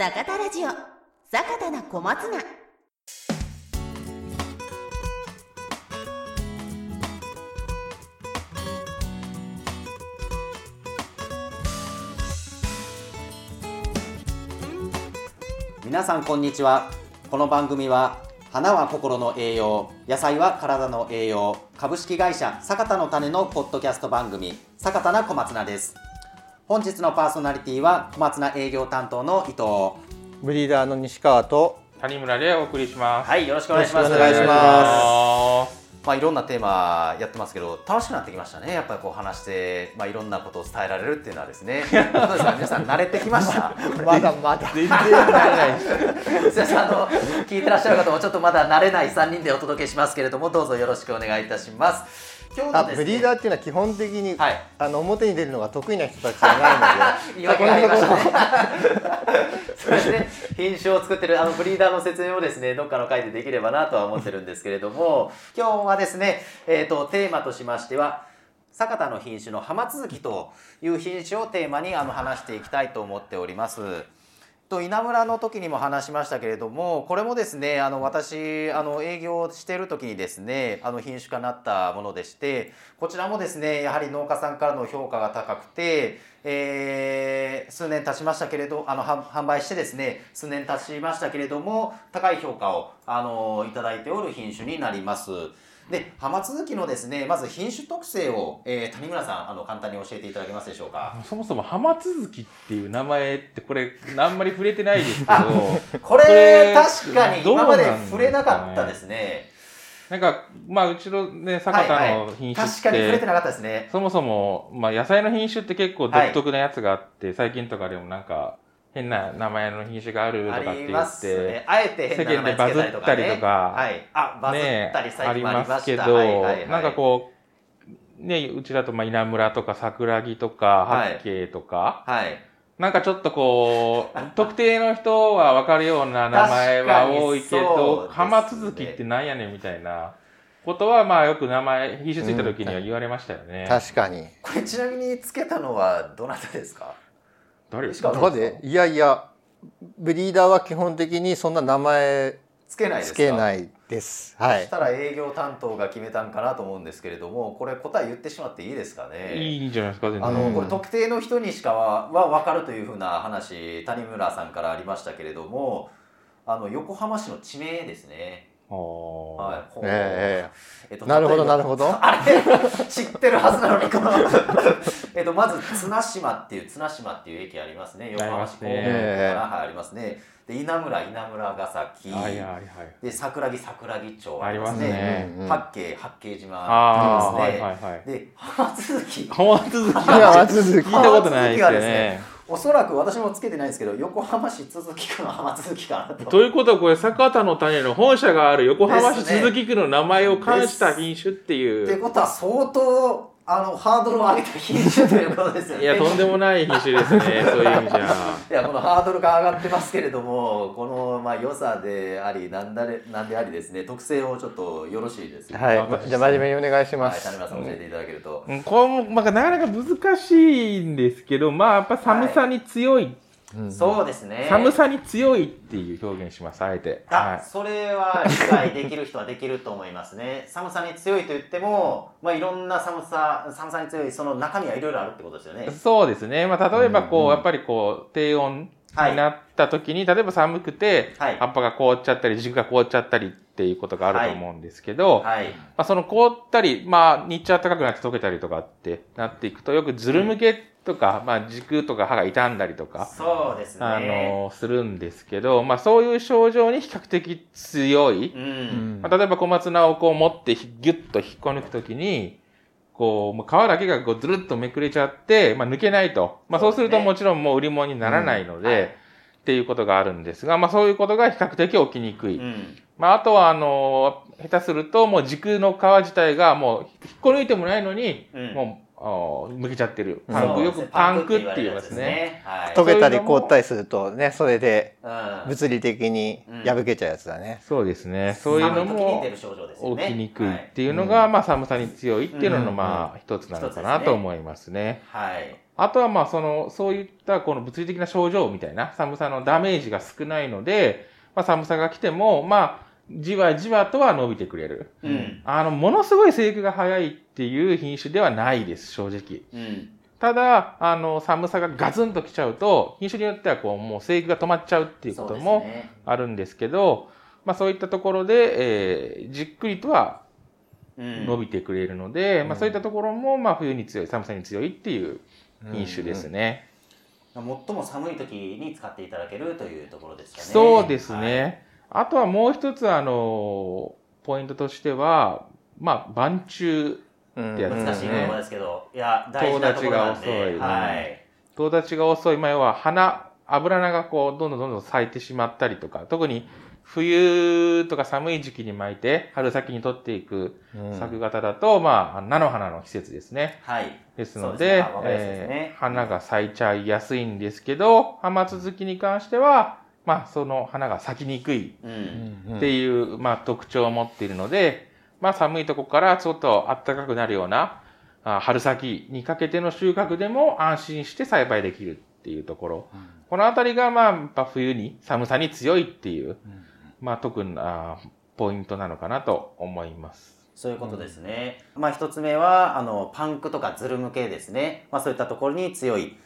坂田ラジオ。坂田な小松菜。皆さんこんにちは。この番組は花は心の栄養野菜は体の栄養株式会社坂田の種のポッドキャスト番組坂田な小松菜です。本日のパーソナリティは小松菜営業担当の伊藤。ブリーダーの西川と谷村でお送りします。はいよろしくお願いします。よろしくお願いします。まあいろんなテーマやってますけど楽しくなってきましたね。やっぱりこう話してまあいろんなことを伝えられるっていうのはですね。どうですか皆さん慣れてきました。まだまだ。全然慣れないあの聞いてらっしゃる方もちょっとまだ慣れない3人でお届けしますけれどもどうぞよろしくお願いいたします。今日あブリーダーっていうのは基本的に、はい。あの表に出るのが得意な人たちじゃない 言い訳がありましたね。そうですね。品種を作ってるあのブリーダーの説明をですねどっかの回でできればなとは思ってるんですけれども今日はですね、えー、とテーマとしましては酒田の品種の浜続きという品種をテーマにあの話していきたいと思っております。と稲村の時にも話しましたけれどもこれもですねあの私あの営業している時にですねあの品種化になったものでしてこちらもですねやはり農家さんからの評価が高くて、えー数年経ちましたけれどあの販販売してですね数年経ちましたけれども高い評価をあのいただいておる品種になります。で浜続きのですねまず品種特性を、えー谷村さんあの簡単に教えていただけますでしょうか？そもそも浜続きっていう名前ってこれあんまり触れてないですけど、これれ確かに今まで触れなかったですね。なんかまあうちのね酒田の品種確っかに触れててなかったですね。そもそもまあ野菜の品種って結構独特なやつがあって、最近とかでもなんか変な名前の品種があるとあかって言ってすね。あえて変な名前つけたりとか、ね、世間でバズったりとかはい。あ、バズったり最あり近もありまます。けど、はいはいはいなんかこう、ね、うちだとまあ稲村とか桜木とかはい八景とか、はい。なんかちょっとこう、特定の人は分かるような名前は多いけど、浜続きってなんやねんみたいなことは、まあよく名前、品種ついた時には言われましたよね。確かにこれちなみにつけたのはどなたですか？誰ですかしかもどこでいやいやブリーダーは基本的にそんな名前つけないですか？つけないですはいそしたら営業担当が決めたんかなと思うんですけれども、これ答え言ってしまっていいですかね？いいんじゃないですか、全然。あの、うんこれ特定の人にしかはは分かるというふうな話谷村さんからありましたけれどもあの横浜市の地名ですね。はい、ほうええ。っとなるほどなるほど。あれ知ってるはずなのにこの えっとまず綱島っていう綱島っていう駅ありますね。横浜市港から、はい、ありますね。で稲村稲村ヶ崎。あ、いや、ありはい。で桜木桜木町ありますね。ね。うんうん。八景八景島ありますね、はいはいはい。で浜続き。浜続き。浜続き。聞いたことないですね。おそらく私もつけてないですけど横浜市都筑区の浜都筑かなとということはこれ坂田の種の本社がある横浜市都筑区の名前を冠した品種っていうって。ことは相当あのハードルを上げた品種ということですよね。いや、とんでもない品種ですね。そういう意味じゃ。いやこのハードルが上がってますけれどもこのまあ良さでありなんだれなんでありですね。特性をちょっとよろしいですかはい。じゃあ真面目にお願いしまはい、す、谷村さん教えていただけると、うん。これも、まあ、なかなか難しいんですけど、まあ、やっぱ寒さに強い、うんそうですね。寒さに強いっていう表現します、あえて。あ、はい。それは理解できる人はできると思いますね。寒さに強いと言っても、まあ、いろんな寒さ寒さに強いその中身はいろいろあるってことですよね。そうですね。まあ、例えば、こう、うんうんやっぱりこう、低温になった時に、例えば寒くて、はい。葉っぱが凍っちゃったり、軸が凍っちゃったりっていうことがあると思うんですけど、はい。まあ、その凍ったり、まあ、日中暖かくなって溶けたりとかってなっていくと、よくズル向けとか、まあ、軸とか歯が傷んだりとか、そうですね。あの、するんですけど、まあ、そういう症状に比較的強い。うん、うんまあ、例えば小松菜をこう持ってひギュッと引っこ抜くときに、こう、もう皮だけがこうずるっとめくれちゃって、まあ、抜けないと。まあ、そうするともちろんもう売り物にならないので、うん。はい。っていうことがあるんですが、まあ、そういうことが比較的起きにくい。うんまあ、あとは、あの、下手すると、もう軸の皮自体がもう引っこ抜いてもないのに、うん。もう、あー剥けちゃってる。うん。パンク、よくパンクって言いますね。はい。溶けたり凍ったりするとねそれでうん。物理的に破けちゃうやつだね、そうですね。そういうのも起きにくいってういうのが、まあ寒さに強いっていうのの、うん。まあ一つなのかなと思いますね。はい。あとはまあその、そういったこの物理的な症状みたいな寒さのダメージが少ないので、まあ寒さが来ても、まあ、じわじわとは伸びてくれる。うん。あの、ものすごい生育が早いっていう品種ではないです、正直。うん。ただ、あの、寒さがガツンと来ちゃうと、品種によってはこう、もう生育が止まっちゃうっていうこともあるんですけど、まあそういったところで、えーじっくりとはうん。伸びてくれるので、まあそういったところも、まあ冬に強い、寒さに強いっていう品種ですね。最も寒い時に使っていただけるというところですかね。そうですはい。ね。あとはもう一つ、あの、ポイントとしては、まあ、晩中うんってやつ難しい言葉ですけど、いや、大事なところなんで。遠立ちが遅いはい。遠立ちが遅い、まあ、要は花、油菜がこう、どんどんどんどん咲いてしまったりとか、特に冬とか寒い時期に巻いて、春先に取っていくうん作型だと、まあ、菜の花の季節ですね。はい。ですのでえー花が咲いちゃいやすいんですけど、浜続きに関しては、まあ、その花が咲きにくいうん。っていう、まあ、特徴を持っているので、まあ、寒いとこからちょっと暖かくなるような、あ春先にかけての収穫でも安心して栽培できるっていうところ。このあたりが、まあ、やっぱ冬に寒さに強いっていう、まあ、特なポイントなのかなと思います。そういうことですね。まあ一つ目は、あの、パンクとかズル向けですね。まあそういったところに強い。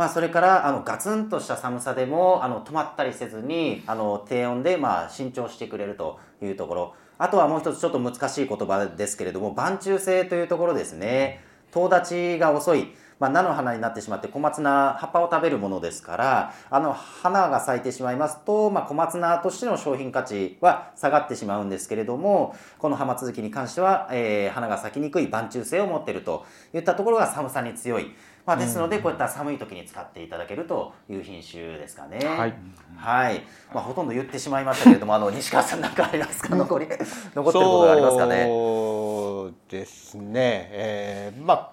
まあそれから、あの、ガツンとした寒さでも、あの、止まったりせずに、あの、低温で、まあ、伸長してくれるというところ。あとはもう一つちょっと難しい言葉ですけれども、晩中性というところですね。遠立ちが遅い。まあ、菜の花になってしまって小松菜葉っぱを食べるものですからあの花が咲いてしまいますと、まあ、小松菜としての商品価値は下がってしまうんですけれどもこの浜続きに関しては、えー花が咲きにくい晩中性を持っているといったところが寒さに強い、まあ、ですのでこういった寒い時に使っていただけるという品種ですかね。はい。はい。まあ、ほとんど言ってしまいましたけれどもあの西川さん何かありますか？残り残ってることがありますかね？そうですね、えーまあ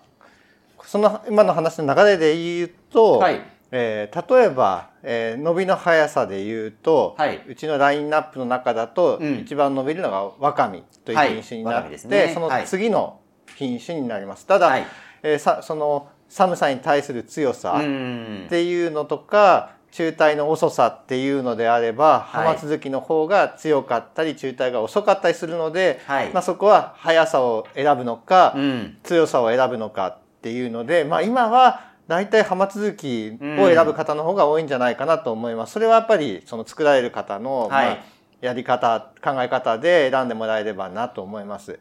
その今の話の流れで言うと、はい。えー例えば、えー伸びの速さで言うと、はい。うちのラインナップの中だと、うん。一番伸びるのがワカミというはい。品種になって、ですね。そのはい。次の品種になります。ただ、はい。えーさその寒さに対する強さ、うん。っていうのとか中退の遅さっていうのであればはい。浜続きの方が強かったり中退が遅かったりするので、はい。まあ、そこは速さを選ぶのか、うん。強さを選ぶのかっていうので、まあ、今は大体浜続きを選ぶ方の方が多いんじゃないかなと思います。それはやっぱりその作られる方の、はい。まあ、やり方考え方で選んでもらえればなと思います。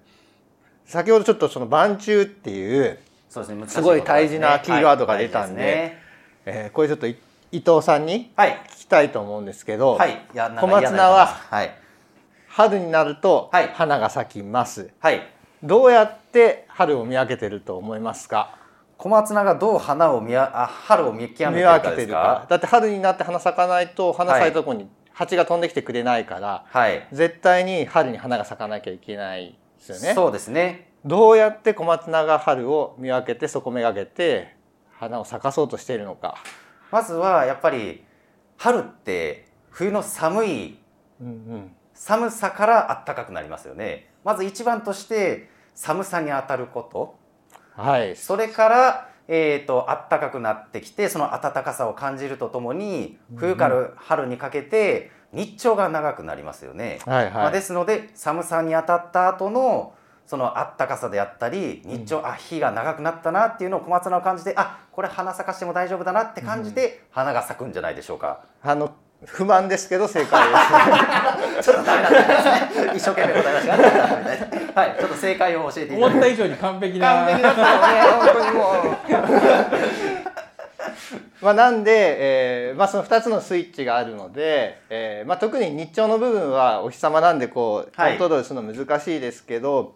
先ほどちょっとその晩中っていうそうですねすごい大事なキーワードが出たんではいねえーこれちょっとい伊藤さんにはい聞きたいと思うんですけど、はい。小松菜ははい。春になるとはい花が咲きます、はい。どうやって春を見分けてると思いますか？小松菜がどう花を見やあ春を見極めて見るか。だって春になって花咲かないと花咲いたところに蜂が飛んできてくれないから、はい。絶対に春に花が咲かなきゃいけないですよねそうですね。どうやって小松菜が春を見分けてそこめがけて花を咲かそうとしているのか、まずはやっぱり春って冬の寒い寒さから暖かくなりますよね。まず一番として寒さに当たること。はいそれから、えー、と暖かくなってきてその暖かさを感じるとともに冬から春にかけて日照が長くなりますよね。はいまあ、はいですので寒さに当たった後のその暖かさであったり日照、あ日が長くなったなっていうのを小松菜を感じてあこれ花咲かしても大丈夫だなって感じて、花が咲くんじゃないでしょうか。あの不満ですけど正解です ちょっとダメだったですね。一生懸命答えました。はい、ちょっと正解を教えていただいて。思った以上に完璧な。完璧だったよね、本当にもう。まあなんで、えーまあ、その2つのスイッチがあるので、えーまあ、特に日照の部分はお日様なんでこうコはいントロールするの難しいですけど、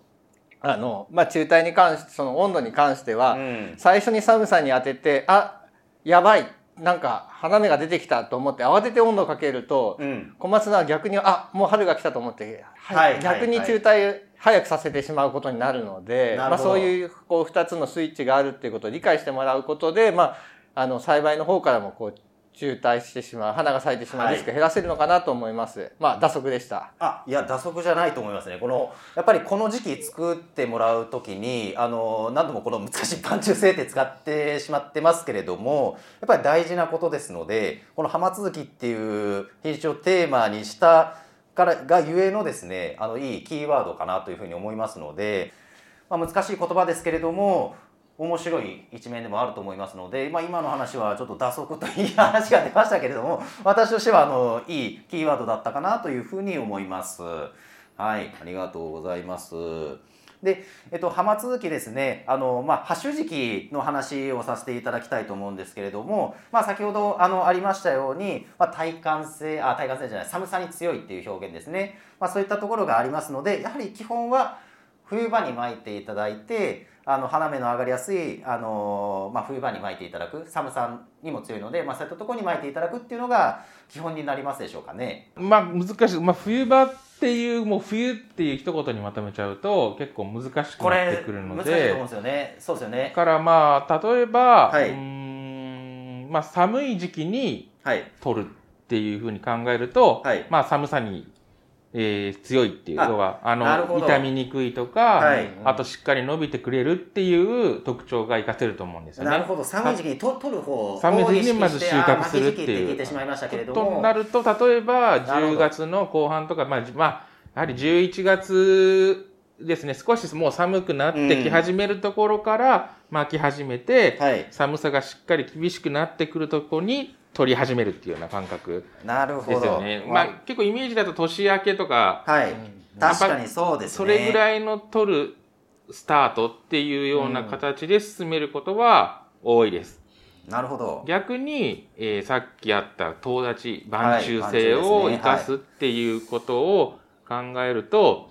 あのまあ、中帯に関してその温度に関しては、うん。最初に寒さに当ててあやばいなんか花芽が出てきたと思って慌てて温度をかけると、うん。小松菜は逆にあもう春が来たと思って、はいはい逆に中帯早くさせてしまうことになるので、まあ、そういうこう2つのスイッチがあるっていうことを理解してもらうことで、まあ、あの栽培の方からもこう渋滞してしまう花が咲いてしまうリスク減らせるのかなと思います、まあ打足でした。あいや打足じゃないと思いますね。このやっぱりこの時期作ってもらう時にあの何度もこの難しい寒中性って使ってしまってますけれどもやっぱり大事なことですのでこの浜続きっていう品種をテーマにしたからがゆえのですねあのいいキーワードかなというふうに思いますので、まあ、難しい言葉ですけれども面白い一面でもあると思いますので、まあ、今の話はちょっと打足という話が出ましたけれども 私としてはあのいいキーワードだったかなというふうに思います。はい、ありがとうございます。で、えっと、浜続きですね、あの、まあ、ハッシュ時期の話をさせていただきたいと思うんですけれども、まあ、先ほど、あの、ありましたように、まあ、体感性、あ、体感性じゃない、寒さに強いっていう表現ですね。まあ、そういったところがありますので、やはり基本は冬場に巻いていただいて、あの花芽の上がりやすいあの、まあ、冬場に巻いていただく寒さにも強いので、まあ、そういったところに巻いていただくっていうのが基本になりますでしょうかね。まあ難しい、まあ、冬場っていうもう冬っていう一言にまとめちゃうと結構難しくこなってれくるの難しいと思うんでですよね。そうですよねだ。からまあ例えば、はいうーんまあ、寒い時期にはい。取るっていうふうに考えると、はいまあ寒さに、えー強いっていうあ要はあの傷みにくいとか、はい。あとしっかり伸びてくれるっていう特徴が活かせると思うんですよね。なるほど。寒い時期にと取る方を寒い時期にまず収穫するっていうてしまいましたけれどとも。なると例えばなるほど10月の後半とかまあ、じまあ、やはり11月ですね。少しもう寒くなってき始めるところから巻き始めて、はい。寒さがしっかり厳しくなってくるところに取り始めるっていうような感覚なるほど。ですよね。まあ、結構イメージだと年明けとかはい、確かにそうですね。それぐいらいの取るスタートっていうような形で進めることは多いです。なるほど。逆に、えーさっきあった遠立ち晩中はい性を生かすっていうことを考えると、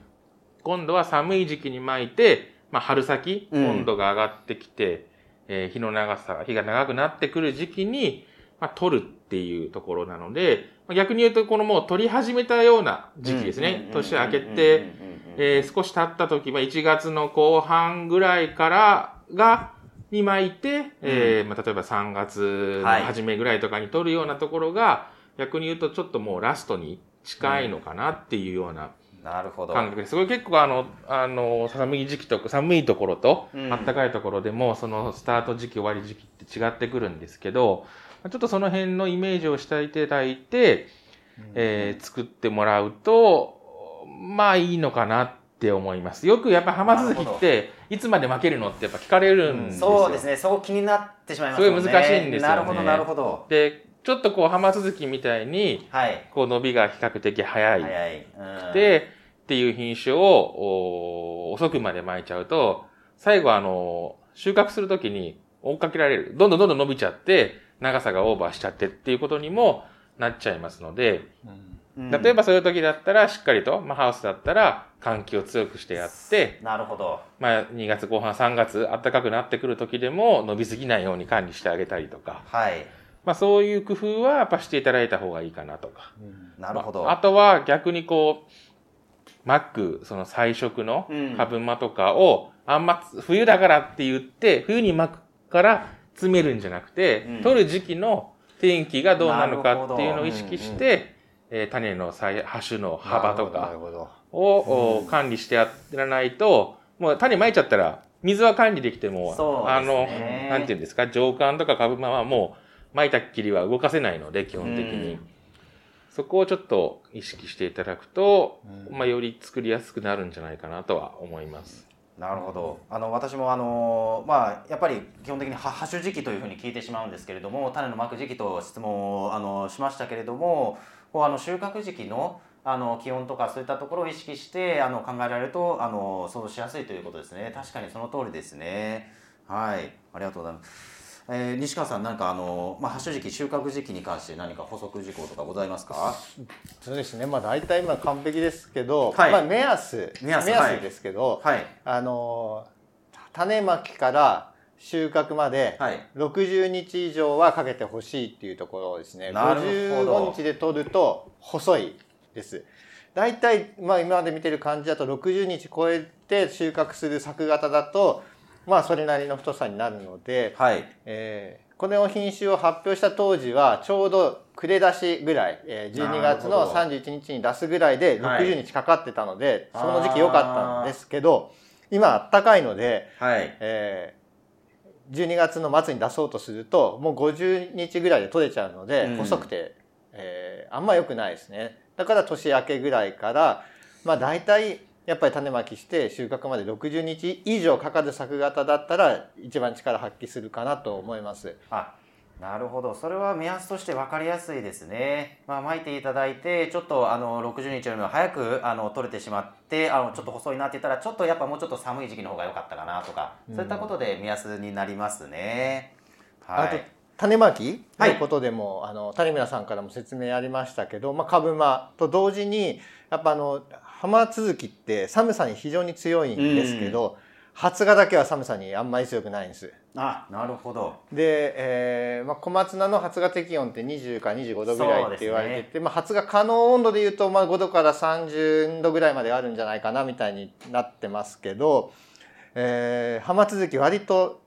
今度は寒い時期に巻いて、まあ、春先うん。温度が上がってきて、えー日の長さ日が長くなってくる時期に、まあ、取るっていうところなのでまあ逆に言うとこのもう取り始めたような時期ですね、年明けて、えー少し経った時、まあ、1月の後半ぐらいからが、に巻いて、えーまあ、例えば3月の初めぐらいとかに取るようなところが、逆に言うとちょっともうラストに近いのかなっていうようななるほど。感覚です。これ結構あの、あの、寒い時期とか、寒いところと、うん。暖かいところでも、そのスタート時期、終わり時期って違ってくるんですけど、ちょっとその辺のイメージをしていただいて、えー作ってもらうと、まあいいのかなって思います。よくやっぱ浜続きって、いつまで負けるのってやっぱ聞かれるんですよ。そうですねそう気になってしまいますねすごい難しいんですよねなるほどなるほどで、ちょっとこう浜続きみたいに、はいこう伸びが比較的早い。早い、うん、で、っていう品種をお遅くまで巻いちゃうと、最後あの、収穫するときに追っかけられる。どんどんどんどん伸びちゃって、長さがオーバーしちゃってっていうことにもなっちゃいますので、うん。例えばそういう時だったら、しっかりと、まあ、ハウスだったら、換気を強くしてやって、なるほど。まあ、2月後半、3月、暖かくなってくる時でも、伸びすぎないように管理してあげたりとか、はい。まあ、そういう工夫はやっぱしていただいた方がいいかなとか。なるほど、まああとは逆にこう、マック、その彩色のうん。株間とかを、あんま冬だからって言って、冬に巻くから詰めるんじゃなくて、うん。取る時期の天気がどうなのかっていうのを意なるほど。識して、えー種のさい葉種の幅とかを、お管理してやらないと、もう種まいちゃったら、水は管理できても、そうあの、なんていうんですか、上管とか株間はもう、巻いたっきりは動かせないので、基本的に。うん。そこをちょっと意識していただくと、うん。まあ、より作りやすくなるんじゃないかなとは思います。なるほど。あの私もあの、まあ、やっぱり基本的には播種時期というふうに聞いてしまうんですけれども種のまく時期と質問をあのしましたけれどもこうあの収穫時期のあの気温とかそういったところを意識してあの考えられるとあの想像しやすいということですね。確かにその通りですね。はい。ありがとうございます。えー西川さん、何かあの、まあ、発種時期、収穫時期に関して何か補足事項とかございますか？そうですね。まあ大体今完璧ですけど、はい。まあ目安。目安。はいですけど、はい、あの種まきから収穫まではい、60日以上はかけてほしいっていうところですね。なるほど。55日で取ると細いです。大体、まあ、今まで見てる感じだと60日超えて収穫する作型だとまあそれなりの太さになるので、はい、えーこの品種を発表した当時はちょうど暮れ出しぐらい、えー12月のなるほど。31日に出すぐらいではい。60日かかってたので、あー。その時期良かったんですけど今あったかいので、はい。えー12月の末に出そうとするともう50日ぐらいで取れちゃうので、うん。細くて、えーあんま良くないですね。だから年明けぐらいからまあ大体やっぱり種まきして収穫まで60日以上かかる作型だったら一番力発揮するかなと思います。あなるほど。それは目安として分かりやすいですね、まあ、巻いていただいてちょっとあの60日よりも早くあの取れてしまってあのちょっと細いなって言ったらちょっとやっぱもうちょっと寒い時期の方が良かったかなとか、そういったことで目安になりますね。はあとい種まきはい。のことでも、あの谷村さんからも説明ありましたけど、まあ、株間と同時にやっぱあの浜続きって寒さに非常に強いんですけど、発芽だけは寒さにあんまり強くないんです。あなるほど。で、えーまあ、小松菜の発芽適温って20から25度ぐらいって言われてて、まあ、発芽可能温度でいうと、まあ、5度から30度ぐらいまであるんじゃないかなみたいになってますけど、えー、浜続き割と、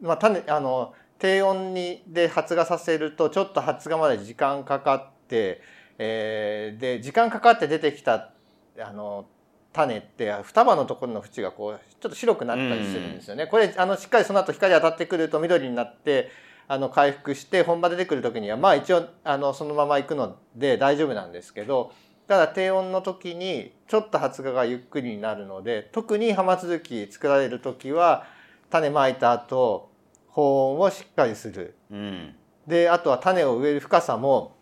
まあ、種あの低温にで発芽させるとちょっと発芽まで時間かかって、えーで時間かかって出てきたあの種って双葉のところの縁がこうちょっと白くなったりするんですよね。これあのしっかりその後光当たってくると緑になってあの回復して本場出てくる時にはまあ一応あのそのまま行くので大丈夫なんですけどただ低温の時にちょっと発芽がゆっくりになるので特に浜続き作られる時は種まいた後保温をしっかりする。うんであとは種を植える深さも、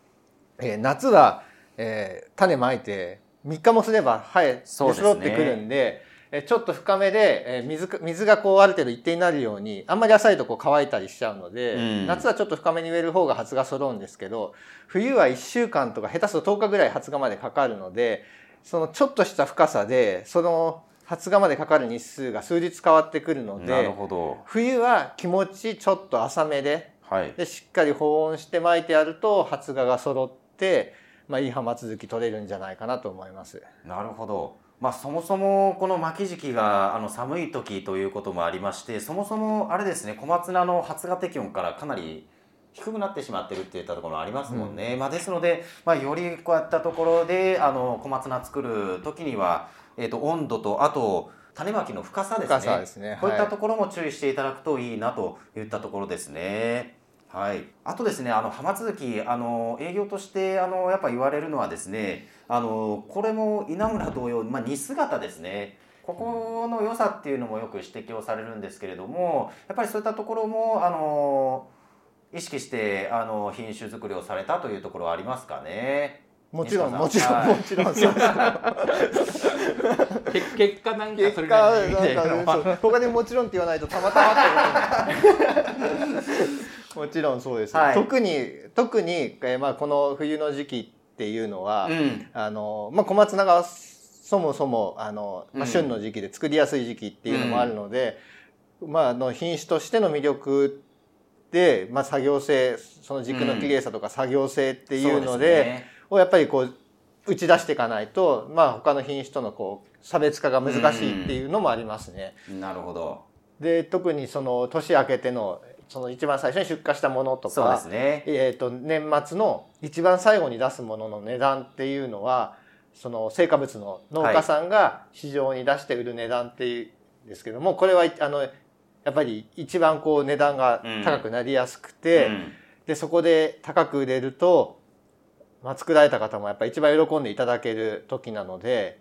えー夏は、えー種まいて3日もすれば生えそうですね揃ってくるんでえーちょっと深めで、えー水か水がこうある程度一定になるようにあんまり浅いとこう乾いたりしちゃうので、うん。夏はちょっと深めに植える方が発芽揃うんですけど冬は1週間とか下手すると10日ぐらい発芽までかかるのでそのちょっとした深さでその発芽までかかる日数が数日変わってくるのなるでほど。冬は気持ちちょっと浅めではい。でしっかり保温して巻いてやると発芽が揃って、まあ、いい浜続き取れるんじゃないかなと思います。なるほど。まあそもそもこの巻き時期があの寒い時ということもありましてそもそもあれですね小松菜の発芽適温からかなり低くなってしまってるっていったところもありますもんね、まあ、ですので、まあ、よりこうやったところであの小松菜作る時には、えー、と温度とあと種まきの深さですね深さですねこういったはいところも注意していただくといいなといったところですね。はい、あとですねあの浜続きあの営業としてあのやっぱ言われるのはですねあのこれも稲村同様、まあ、似姿ですね。ここの良さっていうのもよく指摘をされるんですけれどもやっぱりそういったところもあの意識してあの品種作りをされたというところはありますかね。もちろん西もちろんもちろんそう け結果なんか結それなんか他でもちろんって言わないとたまたまってこともちろんそうです、はい。特に特に、えーまあ、この冬の時期っていうのは、うん。あのまあ、小松菜がそもそもあの、まあ、うん。旬の時期で作りやすい時期っていうのもあるので、まあ、あの品種としての魅力で、まあ、作業性その軸の綺麗さとか作業性っていうのそで,、ですね。をやっぱりこう打ち出していかないと、まあ、他の品種とのこう差別化が難しいっていうのもありますね。なるほど。で特にその年明けてのその一番最初に出荷したものとかすね。えー、と年末の一番最後に出すものの値段っていうのはその成果物の農家さんが市場に出して売る値段っていうんですけどもこれはあのやっぱり一番こう値段が高くなりやすくて、うん。でそこで高く売れると、まあ、作られた方もやっぱり一番喜んでいただける時なので、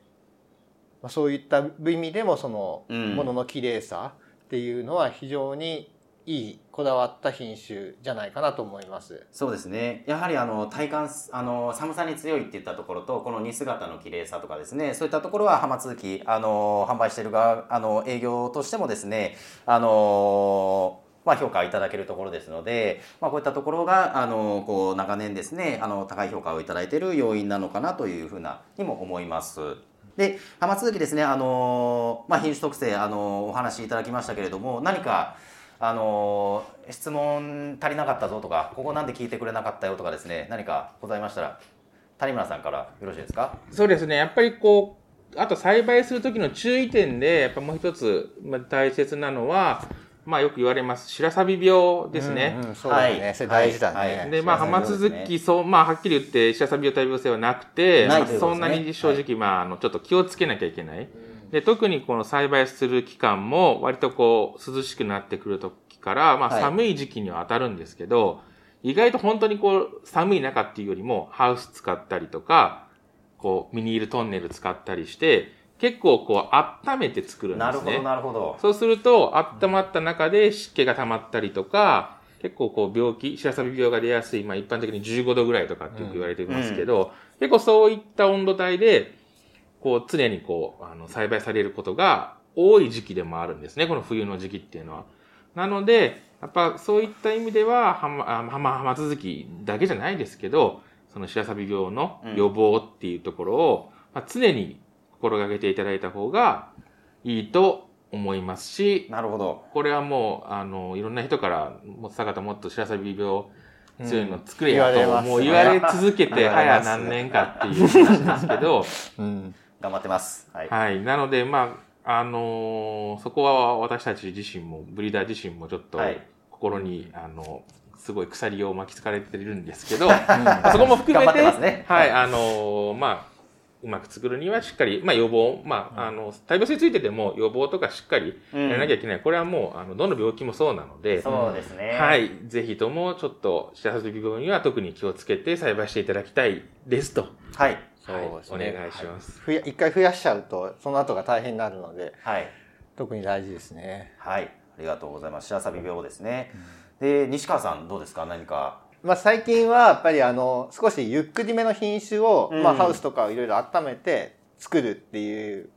まあ、そういった意味でもそのうん。ものの綺麗さっていうのは非常にいいこだわった品種じゃないかなと思います。そうですねやはりあの体感あの寒さに強いっていったところとこの似姿の綺麗さとかですねそういったところは浜通きあの販売している側あの営業としてもですねあのまあ、評価いただけるところですので、まあ、こういったところがあのこう長年ですねあの高い評価をいただいている要因なのかなというふうなにも思います。で浜続きですねあの、まあ、品種特性あのお話しいただきましたけれども何かあの質問足りなかったぞとかここなんで聞いてくれなかったよとかですね何かございましたら谷村さんからよろしいですか？そうですね。やっぱりこう、あと栽培する時の注意点で、やっぱもう一つ、まあ、大切なのは、まあよく言われます白錆病ですね。うんうんそうだね、はい。それ大事だね、はい。はい。でまあ白浜続きそうまあはっきり言って白錆病大病性はなくてないまあそんなに正直、まああのちょっと気をつけなきゃいけない。で特にこの栽培する期間も割とこう涼しくなってくる時から、まあ、はい。寒い時期には当たるんですけど、意外と本当にこう寒い中っていうよりもハウス使ったりとかこうミニールトンネル使ったりして結構こう温めて作るんですね。なるほどなるほど。そうすると、温まった中で湿気が溜まったりとか、結構こう病気、白錆病が出やすい、まあ一般的に15度ぐらいとかってよく言われてますけど、結構そういった温度帯で、こう常にこう、あの、栽培されることが多い時期でもあるんですね、この冬の時期っていうのは。なので、やっぱそういった意味では、浜、あ浜、浜続きだけじゃないですけど、その白錆病の予防っていうところを、まあ、常に心がけていただいた方がいいと思いますし、なるほど。これはもう、あの、いろんな人から、もう坂田もっと白錆病強いの作れやと、もう言われ続けて、早何年かっていう話ですけど、うん頑張ってます。はい。はい。なので、まあ、あのーそこは私たち自身も、ブリーダー自身もちょっとはい、心に、あの、すごい鎖を巻きつかれてるんですけど、ま あそこも含めてて、ね。はい、あのーまあ、うまく作るにはしっかり、まあ予防、まあ、あの、大病性ついてても予防とかしっかりやらなきゃいけない。これはもう、あの、どの病気もそうなので、そうですね。はい。ぜひとも、ちょっと、白錆病には特に気をつけて栽培していただきたいですと。はいはいお願いします。ふや一回増やしちゃうとその後が大変になるのではい。特に大事ですね。はい。ありがとうございます。白錆病ですね。で西川さんどうですか？何か？まあ、最近はやっぱりあの少しゆっくりめの品種を、うん。まあ、ハウスとかをいろいろ温めて作るっていう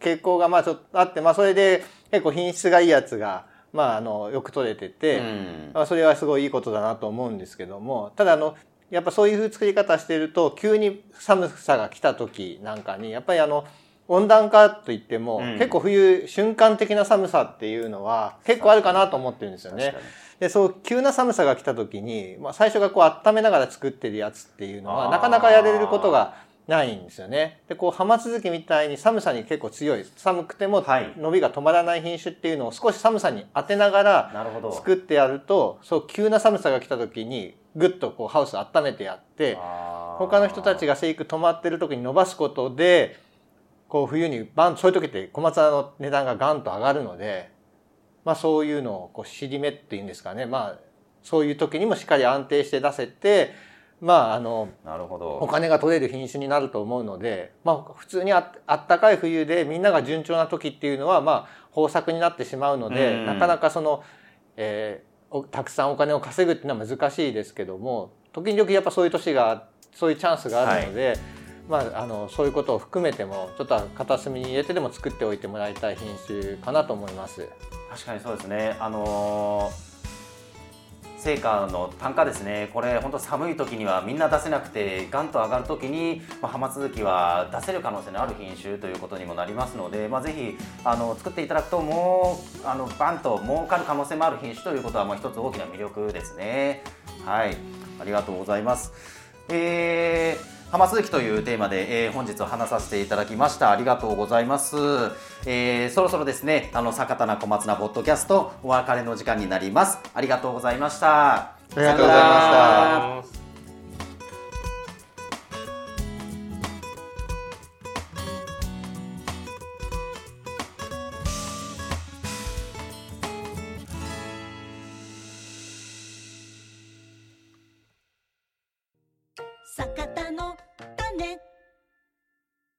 傾向がまあちょっとあって、まあ、それで結構品質がいいやつが、まあ、あのよく取れてて、うん。まあ、それはすごいいいことだなと思うんですけどもただあのやっぱそういう作り方してると急に寒さが来た時なんかにやっぱりあの温暖化といっても、うん。結構冬瞬間的な寒さっていうのは結構あるかなと思ってるんですよね。でそう急な寒さが来た時に、まあ、最初がこう温めながら作ってるやつっていうのはなかなかやれることがないんですよね。でこう浜続きみたいに寒さに結構強い。寒くてもはい。伸びが止まらない品種っていうのを少し寒さに当てながら作ってやるとそう急な寒さが来た時にぐっとこうハウス温めてやって他の人たちがが生育止まってる時に伸ばすことでこう冬にバンそういう時って小松菜の値段がガンと上がるので、まあ、そういうのをこう尻目っていうんですかね、まあ、そういう時にもしっかり安定して出せて、まあ、あのなるほど。お金が取れる品種になると思うので、まあ、普通にああったかい冬でみんなが順調な時っていうのは、まあ、豊作になってしまうので、うん。なかなかその、えーおたくさんお金を稼ぐっていうのは難しいですけども時々やっぱそういう年がそういうチャンスがあるので、まあ、あのそういうことを含めてもちょっと片隅に入れてでも作っておいてもらいたい品種かなと思います。確かにそうですね。あのー成果の単価ですね。これ本当寒い時にはみんな出せなくてがんと上がる時に、まあ、浜続きは出せる可能性のある品種ということにもなりますので、まあ、ぜひあの作っていただくともうあのバンと儲かる可能性もある品種ということはもう一つ大きな魅力ですね。はい。ありがとうございます。えー浜続きというテーマで、えー本日は話させていただきました。ありがとうございます、えーそろそろですねあの坂田な小松菜ポッドキャストお別れの時間になります。ありがとうございました。ありがとうございました。